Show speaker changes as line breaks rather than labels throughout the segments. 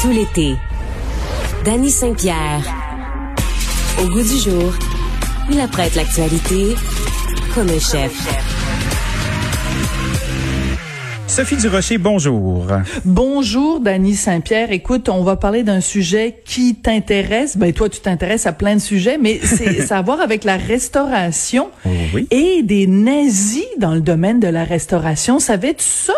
tout l'été. Danny Saint-Pierre. Au goût du jour, il apprête l'actualité comme un chef.
Sophie Durocher, bonjour.
Bonjour, Dany Saint-Pierre. Écoute, on va parler d'un sujet qui t'intéresse. Ben, toi, tu t'intéresses à plein de sujets, mais c'est ça a à voir avec la restauration
Oui.
et des nazis dans le domaine de la restauration. Savais-tu ça?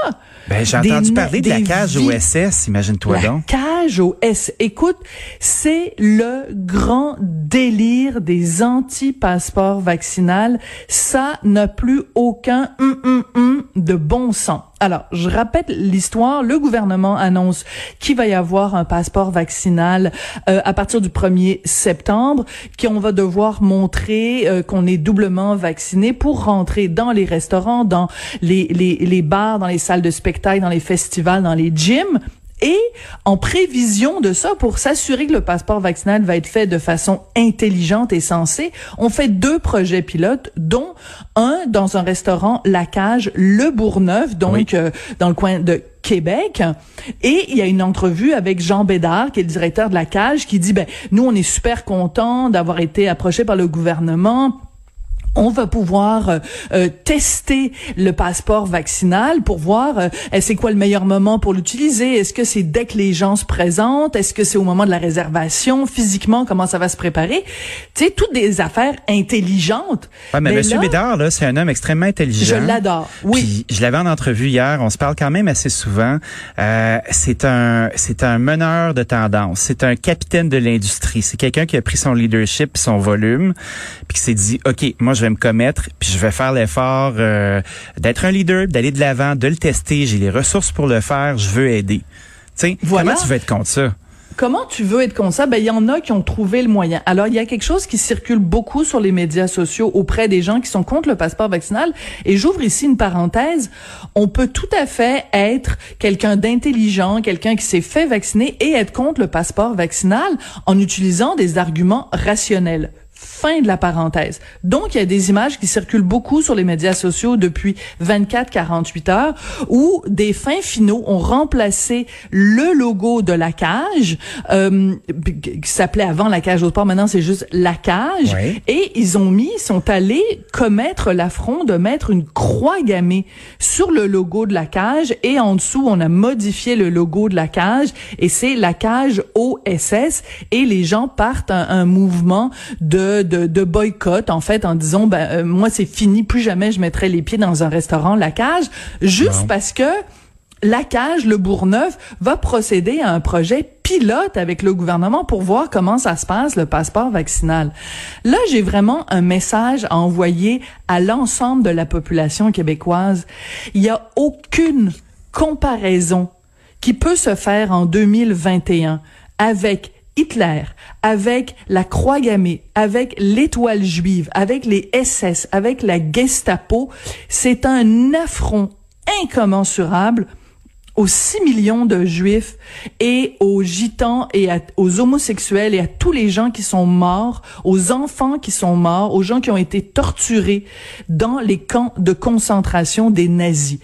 Ben, j'ai entendu parler de la cage
vies-
OSS, imagine-toi
La
donc.
cage au S. Écoute, c'est le grand délire des anti-passeports vaccinales. Ça n'a plus aucun hum, hum, hum de bon sens. Alors, je rappelle l'histoire. Le gouvernement annonce qu'il va y avoir un passeport vaccinal euh, à partir du 1er septembre, qu'on va devoir montrer euh, qu'on est doublement vacciné pour rentrer dans les restaurants, dans les, les, les bars, dans les salles de spectacle, dans les festivals, dans les gyms. Et en prévision de ça, pour s'assurer que le passeport vaccinal va être fait de façon intelligente et sensée, on fait deux projets pilotes, dont un dans un restaurant La Cage, Le Bourgneuf, donc
Oui.
euh, dans le coin de Québec. Et il y a une entrevue avec Jean Bédard, qui est le directeur de La Cage, qui dit, ben, nous, on est super contents d'avoir été approchés par le gouvernement on va pouvoir euh, euh, tester le passeport vaccinal pour voir euh, c'est quoi le meilleur moment pour l'utiliser? Est-ce que c'est dès que les gens se présentent? Est-ce que c'est au moment de la réservation? Physiquement, comment ça va se préparer? Tu sais, toutes des affaires intelligentes.
Ouais, mais
Mais
Monsieur
là,
Bédard, là, c'est un homme extrêmement intelligent.
Je l'adore. Oui.
Puis, je l'avais en entrevue hier. On se parle quand même assez souvent. C'est un, c'est un meneur de tendance. C'est un capitaine de l'industrie. C'est quelqu'un qui a pris son leadership, son volume, puis qui s'est dit, ok, moi, je vais me commettre, puis je vais faire l'effort euh, d'être un leader, d'aller de l'avant, de le tester. J'ai les ressources pour le faire. Je veux aider. Tu sais,
Voilà.
comment tu veux être contre ça?
Comment tu veux être comme ça? Ben, il y en a qui ont trouvé le moyen. Alors, il y a quelque chose qui circule beaucoup sur les médias sociaux auprès des gens qui sont contre le passeport vaccinal. Et j'ouvre ici une parenthèse. On peut tout à fait être quelqu'un d'intelligent, quelqu'un qui s'est fait vacciner et être contre le passeport vaccinal en utilisant des arguments rationnels. Fin de la parenthèse. Donc, il y a des images qui circulent beaucoup sur les médias sociaux depuis 24-48 heures où des fins finaux ont remplacé le logo de la cage, euh, qui s'appelait avant la cage au sport, maintenant c'est juste la cage. Et ils ont mis, sont allés commettre l'affront de mettre une croix gammée sur le logo de la cage et en dessous, on a modifié le logo de la cage et c'est la cage OSS et les gens partent un, un mouvement de, de, de boycott en fait en disant ben euh, moi c'est fini, plus jamais je mettrai les pieds dans un restaurant la cage juste parce que la cage, le Bourgneuf, va procéder à un projet pilote avec le gouvernement pour voir comment ça se passe, le passeport vaccinal. Là, j'ai vraiment un message à envoyer à l'ensemble de la population québécoise. Il n'y a aucune comparaison qui peut se faire en 2021 avec Hitler, avec la croix gammée, avec l'étoile juive, avec les SS, avec la Gestapo, c'est un affront incommensurable aux 6 millions de juifs et aux gitans et aux homosexuels et à tous les gens qui sont morts, aux enfants qui sont morts, aux gens qui ont été torturés dans les camps de concentration des nazis.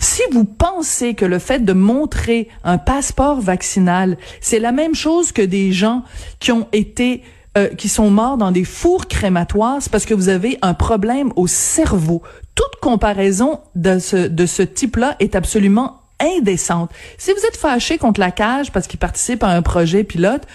Si vous pensez que le fait de montrer un passeport vaccinal, c'est la même chose que des gens qui ont été euh, qui sont morts dans des fours crématoires, c'est parce que vous avez un problème au cerveau. Toute comparaison de ce, de ce type-là est absolument indécente. Si vous êtes fâché contre la cage parce qu'ils participent à un projet pilote,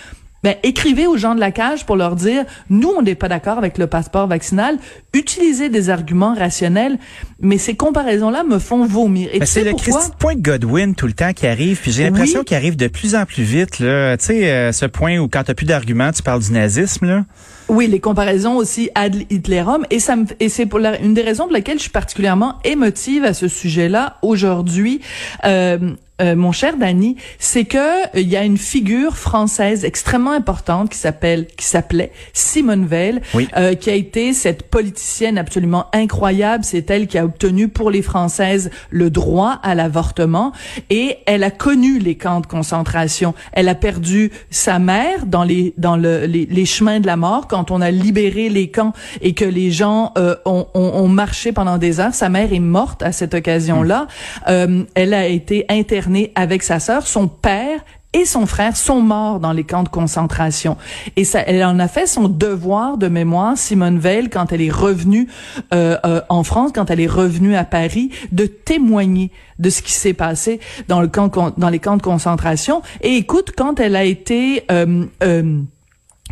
ben, écrivez aux gens de la cage pour leur dire, nous, on n'est pas d'accord avec le passeport vaccinal. Utilisez des arguments rationnels, mais ces comparaisons-là me font vomir. Et
Ben, c'est le Point Godwin tout le temps qui arrive, puis j'ai l'impression
Oui.
qu'il arrive de plus en plus vite. Là. Tu sais, euh, ce point où quand t'as plus d'arguments, tu parles du nazisme. Là.
Oui, les comparaisons aussi ad Hitlerum et ça me et c'est pour la- une des raisons pour lesquelles je suis particulièrement émotive à ce sujet-là aujourd'hui. Euh, euh, mon cher Danny, c'est que euh, il y a une figure française extrêmement importante qui s'appelle qui s'appelait Simone Veil,
Oui.
euh, qui a été cette politicienne absolument incroyable. C'est elle qui a obtenu pour les Françaises le droit à l'avortement et elle a connu les camps de concentration. Elle a perdu sa mère dans les dans le, les, les chemins de la mort quand on a libéré les camps et que les gens euh, ont, ont, ont marché pendant des heures. Sa mère est morte à cette occasion-là. Euh, elle a été internée avec sa sœur. Son père et son frère sont morts dans les camps de concentration. Et ça, elle en a fait son devoir de mémoire, Simone Veil, quand elle est revenue euh, euh, en France, quand elle est revenue à Paris, de témoigner de ce qui s'est passé dans le camp, dans les camps de concentration. Et écoute, quand elle a été euh, euh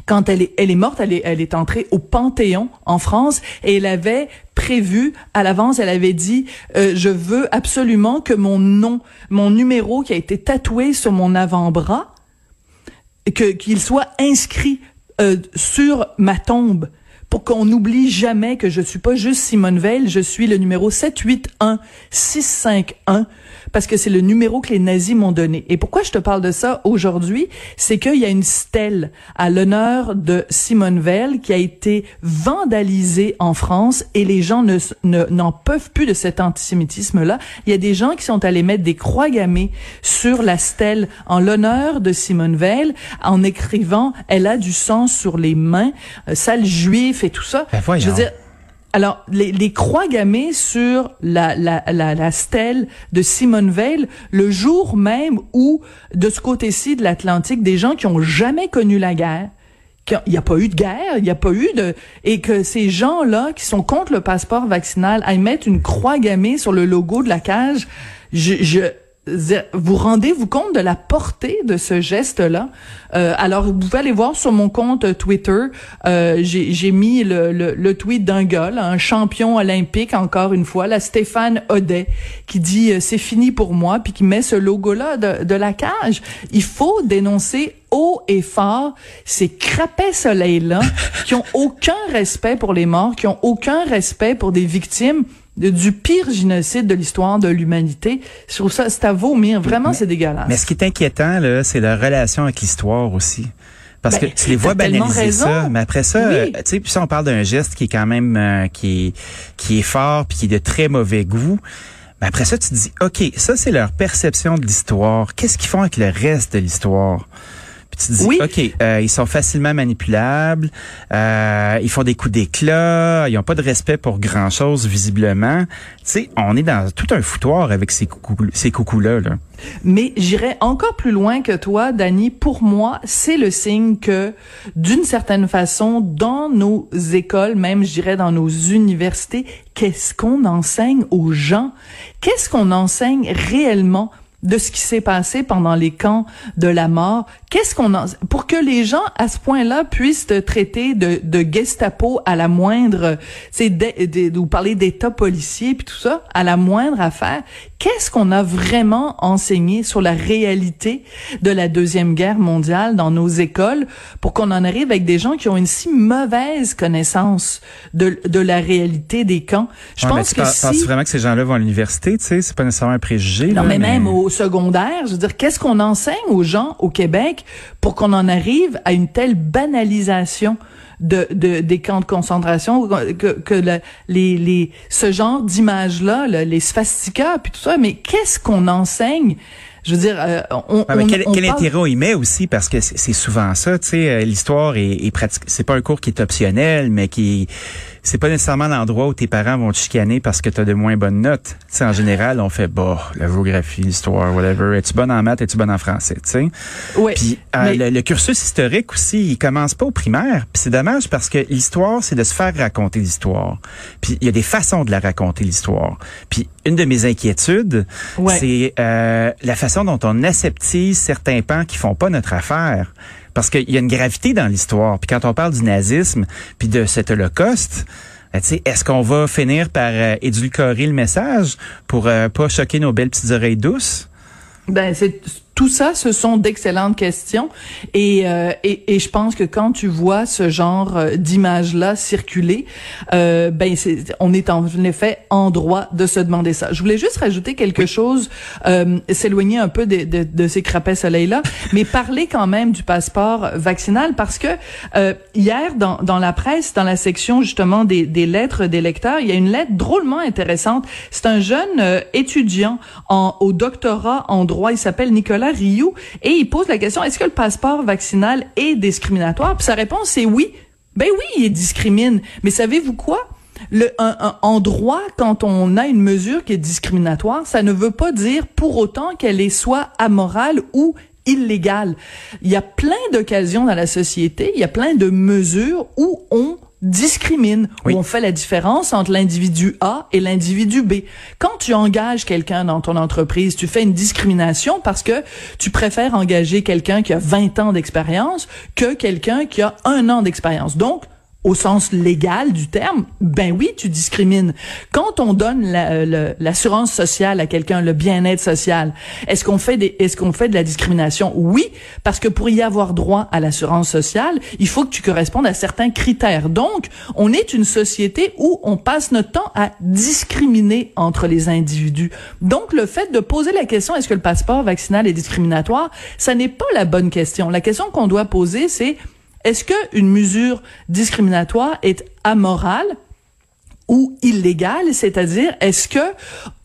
quand elle est, elle est morte, elle est, elle est entrée au Panthéon en France et elle avait prévu à l'avance, elle avait dit euh, je veux absolument que mon nom, mon numéro qui a été tatoué sur mon avant-bras, que qu'il soit inscrit euh, sur ma tombe pour qu'on n'oublie jamais que je suis pas juste Simone Veil, je suis le numéro 781 651 parce que c'est le numéro que les nazis m'ont donné. Et pourquoi je te parle de ça aujourd'hui, c'est qu'il y a une stèle à l'honneur de Simone Veil qui a été vandalisée en France et les gens ne n'en peuvent plus de cet antisémitisme-là. Il y a des gens qui sont allés mettre des croix gammées sur la stèle en l'honneur de Simone Veil en écrivant « Elle a du sang sur les mains euh, sale juif et tout ça.
Ben
je veux dire, alors, les, croix gammées sur la, la, la, la, stèle de Simone Veil, le jour même où, de ce côté-ci de l'Atlantique, des gens qui ont jamais connu la guerre, il n'y a pas eu de guerre, il n'y a pas eu de... Et que ces gens-là, qui sont contre le passeport vaccinal, aillent mettre une croix gammée sur le logo de la cage, je, je vous rendez-vous compte de la portée de ce geste-là? Euh, Alors, vous pouvez aller voir sur mon compte Twitter, euh, j'ai mis le, tweet d'un gars, un champion olympique, encore une fois, la Stéphane Audet, qui dit euh, c'est fini pour moi, puis qui met ce logo-là de, de la cage. Il faut dénoncer haut et fort ces crapets soleils-là qui ont aucun respect pour les morts, qui ont aucun respect pour des victimes du pire génocide de l'histoire de l'humanité. Je trouve ça, c'est à vomir. Vraiment, c'est dégueulasse.
Mais ce qui est inquiétant, là, c'est la relation avec l'histoire aussi. Parce
ben,
que tu les vois banaliser ça, mais après ça, euh, tu sais, puis ça on parle d'un geste qui est quand même euh, qui est qui est fort puis qui est de très mauvais goût. Mais après ça, tu te dis, ok, ça c'est leur perception de l'histoire. Qu'est-ce qu'ils font avec le reste de l'histoire? Tu dis, oui. OK, euh, ils sont facilement manipulables, euh, ils font des coups d'éclat, ils n'ont pas de respect pour grand-chose, visiblement. Tu sais, on est dans tout un foutoir avec ces coucous, ces coucous-là. Là.
Mais j'irais encore plus loin que toi, Dani. Pour moi, c'est le signe que, d'une certaine façon, dans nos écoles, même je dirais dans nos universités, qu'est-ce qu'on enseigne aux gens? Qu'est-ce qu'on enseigne réellement? De ce qui s'est passé pendant les camps de la mort. Qu'est-ce qu'on a pour que les gens à ce point-là puissent te traiter de, de Gestapo à la moindre, c'est ou parler d'État policier puis tout ça à la moindre affaire. Qu'est-ce qu'on a vraiment enseigné sur la réalité de la deuxième guerre mondiale dans nos écoles pour qu'on en arrive avec des gens qui ont une si mauvaise connaissance de, de la réalité des camps?
Je pense que si... penses vraiment que ces gens-là vont à l'université, tu sais, c'est pas nécessairement un préjugé.
Non, mais, même au secondaire, je veux dire, qu'est-ce qu'on enseigne aux gens au Québec pour qu'on en arrive à une telle banalisation de, de des camps de concentration que, que les, les ce genre d'images là, les sphastikas puis tout ça mais qu'est-ce qu'on enseigne? Je veux dire, euh, on,
quel, quel intérêt on y met aussi? Parce que c'est souvent ça, tu sais, euh, l'histoire est, est pratique. C'est pas un cours qui est optionnel, mais qui c'est pas nécessairement l'endroit où tes parents vont te chicaner parce que tu as de moins bonnes notes. Tu sais, en général, on fait bah la géographie, l'histoire, whatever. Es-tu bonne en maths, es-tu bonne en français, tu sais?
Oui.
Puis euh, le, cursus historique aussi, il commence pas au primaire. Puis c'est dommage parce que l'histoire, c'est de se faire raconter l'histoire. Puis il y a des façons de la raconter l'histoire. Puis une de mes inquiétudes, c'est euh, la façon dont on aseptise certains pans qui font pas notre affaire parce qu'il y a une gravité dans l'histoire. Puis quand on parle du nazisme, puis de cet holocauste, ben, est-ce qu'on va finir par euh, édulcorer le message pour euh, pas choquer nos belles petites oreilles douces?
Ben c'est tout ça, ce sont d'excellentes questions et, euh, et, et je pense que quand tu vois ce genre euh, d'images-là circuler, euh, ben c'est, on est en effet en droit de se demander ça. Je voulais juste rajouter quelque chose, euh, s'éloigner un peu de, de, de ces crapets soleil-là, mais parler quand même du passeport vaccinal parce que euh, hier dans, dans la presse, dans la section justement des, des lettres des lecteurs, il y a une lettre drôlement intéressante. C'est un jeune euh, étudiant en, au doctorat en droit, il s'appelle Nicolas Rioux et il pose la question est-ce que le passeport vaccinal est discriminatoire? Puis sa réponse c'est oui. Ben oui, il discrimine. Mais savez-vous quoi? Le, en droit, quand on a une mesure qui est discriminatoire, ça ne veut pas dire pour autant qu'elle est soit amorale ou illégal. Il y a plein d'occasions dans la société, il y a plein de mesures où on discrimine, où on fait la différence entre l'individu A et l'individu B. Quand tu engages quelqu'un dans ton entreprise, tu fais une discrimination parce que tu préfères engager quelqu'un qui a 20 ans d'expérience que quelqu'un qui a un an d'expérience. Donc, au sens légal du terme, ben oui, tu discrimines. Quand on donne l'assurance sociale à quelqu'un, le bien-être social, est-ce qu'on fait des, est-ce qu'on fait de la discrimination? Oui, parce que pour y avoir droit à l'assurance sociale, il faut que tu correspondes à certains critères. Donc, on est une société où on passe notre temps à discriminer entre les individus. Donc, le fait de poser la question est-ce que le passeport vaccinal est discriminatoire, ça n'est pas la bonne question. La question qu'on doit poser, c'est est-ce qu'une mesure discriminatoire est amorale ou illégale, c'est-à-dire est-ce que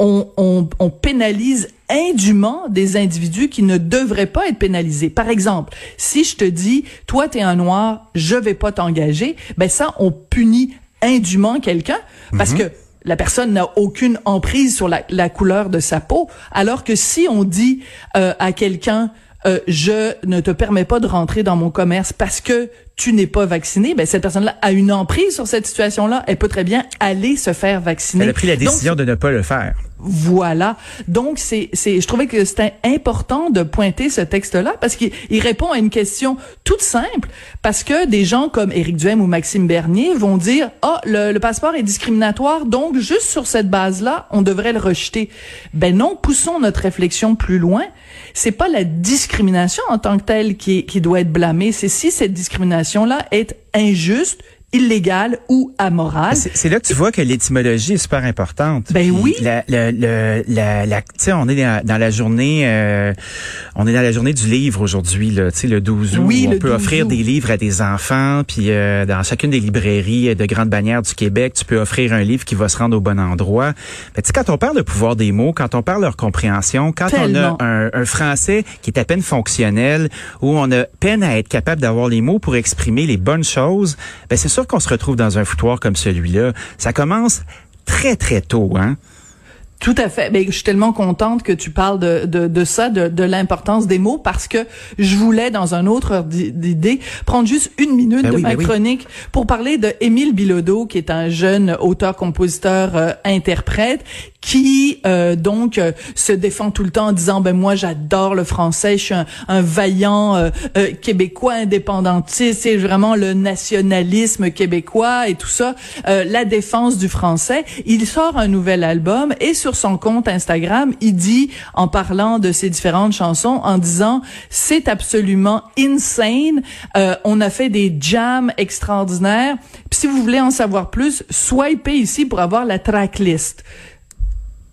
on, on, pénalise indûment des individus qui ne devraient pas être pénalisés? Par exemple, si je te dis toi tu es un noir, je vais pas t'engager, ben ça on punit indûment quelqu'un parce mhm. que la personne n'a aucune emprise sur la, la, couleur de sa peau, alors que si on dit euh, à quelqu'un euh, je ne te permets pas de rentrer dans mon commerce parce que tu n'es pas vacciné, ben cette personne-là a une emprise sur cette situation-là. Elle peut très bien aller se faire vacciner.
Elle a pris la décision de ne pas le faire.
Voilà. Donc c'est c'est je trouvais que c'était important de pointer ce texte-là parce qu'il répond à une question toute simple parce que des gens comme Éric Duhem ou Maxime Bernier vont dire "Ah, le, le passeport est discriminatoire, donc juste sur cette base-là, on devrait le rejeter." Ben non, poussons notre réflexion plus loin. C'est pas la discrimination en tant que telle qui qui doit être blâmée, c'est si cette discrimination là est injuste, illégale ou amorale.
C'est là que tu vois que l'étymologie est super importante.
Ben oui.
La, la, la, la, on est dans, la journée, euh, on est dans la journée du livre aujourd'hui, là, tu sais, le 12 août.
Oui,
on peut offrir des livres à des enfants, puis euh, dans chacune des librairies de grandes bannières du Québec, tu peux offrir un livre qui va se rendre au bon endroit. Sais, quand on parle de pouvoir des mots, quand on parle leur compréhension, quand on a un, un français qui est à peine fonctionnel, où on a peine à être capable d'avoir les mots pour exprimer les bonnes choses, ben c'est sûr qu'on se retrouve dans un foutoir comme celui-là. Ça commence très, très tôt, hein?
Tout à fait. Ben, je suis tellement contente que tu parles de, de, de ça, de, de l'importance des mots, parce que je voulais, dans un autre d'idée, prendre juste une minute ben de ma ben chronique pour parler de Émile Bilodeau, qui est un jeune auteur, compositeur, euh, qui euh, donc euh, se défend tout le temps en disant ben moi j'adore le français, je suis un, un vaillant euh, québécois indépendantiste, c'est vraiment le nationalisme québécois et tout ça, la défense du français. Il sort un nouvel album et sur son compte Instagram, il dit en parlant de ses différentes chansons en disant c'est absolument insane, on a fait des jams extraordinaires. Si vous voulez en savoir plus, swipez ici pour avoir la tracklist.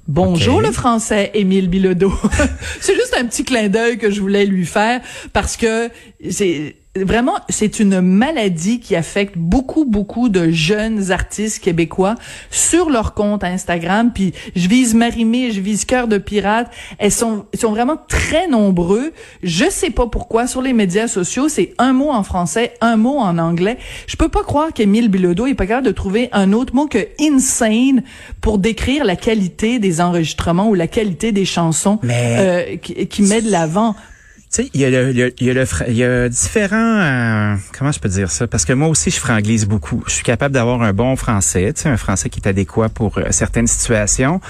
Bonjour le français, Émile Bilodeau. c'est juste un petit clin d'œil que je voulais lui faire parce que c'est vraiment, c'est une maladie qui affecte beaucoup, beaucoup de jeunes artistes québécois sur leur compte Instagram. Puis je vise Marimé, je vise Cœur de Pirate. Elles sont, sont vraiment très nombreux. Je sais pas pourquoi sur les médias sociaux, c'est un mot en français, un mot en anglais. Je peux pas croire qu'Émile Bilodeau est pas capable de trouver un autre mot que insane pour décrire la qualité des enregistrements ou la qualité des chansons euh, qui, qui met de l'avant.
Tu sais, il y a le, il y a le, il y a différents, euh, comment je peux dire ça? Parce que moi aussi, je franglise beaucoup. Je suis capable d'avoir un bon français, tu sais, un français qui est adéquat pour euh, certaines situations.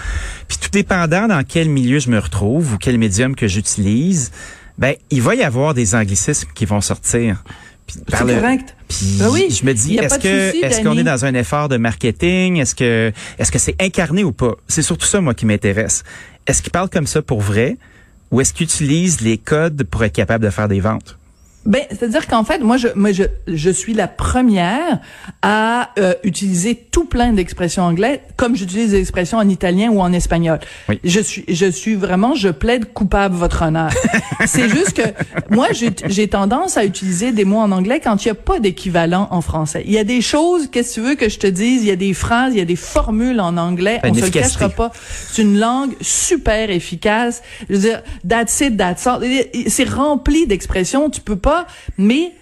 Puis tout dépendant dans quel milieu je me retrouve ou quel médium que j'utilise, ben, il va y avoir des anglicismes qui vont sortir.
C'est correct.
Puis ben oui, je me dis, est-ce que est-ce qu'on est dans un effort de marketing? Est-ce que est-ce que c'est incarné ou pas? C'est surtout ça moi qui m'intéresse. Est-ce qu'il parle comme ça pour vrai? Ou est-ce qu'ils utilisent les codes pour être capable de faire des ventes?
Ben, c'est-à-dire qu'en fait, moi, je, moi, je, je suis la première à euh, utiliser tout plein d'expressions anglaises, comme j'utilise des expressions en italien ou en espagnol. Oui. Je suis, je suis vraiment, je plaide coupable votre honneur. c'est juste que moi, j'ai tendance à utiliser des mots en anglais quand il n'y a pas d'équivalent en français. Il y a des choses, qu'est-ce que tu veux que je te dise? Il y a des phrases, il y a des formules en anglais. on se le cachera pas. C'est une langue super efficace. Je veux dire, that's it, that's all. C'est rempli d'expressions. Tu peux pas mais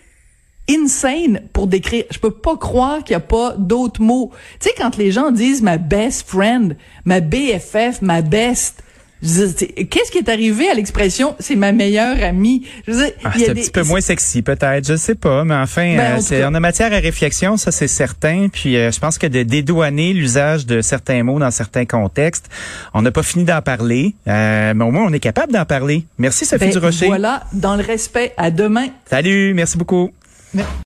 insane pour décrire. Je peux pas croire qu'il y a pas d'autres mots. Tu sais, quand les gens disent ma best friend, ma BFF, ma best, Qu'est-ce qui est arrivé à l'expression c'est ma meilleure amie?
Je veux ah, C'est un petit peu moins sexy peut-être, je sais pas, mais enfin, ben, euh, on a matière à réflexion, ça c'est certain. Puis euh, je pense que de dédouaner l'usage de certains mots dans certains contextes, on n'a pas fini d'en parler, euh, mais au moins on est capable d'en parler. Merci Sophie ben, Durocher.
Voilà, dans le respect. À demain.
Salut, merci beaucoup.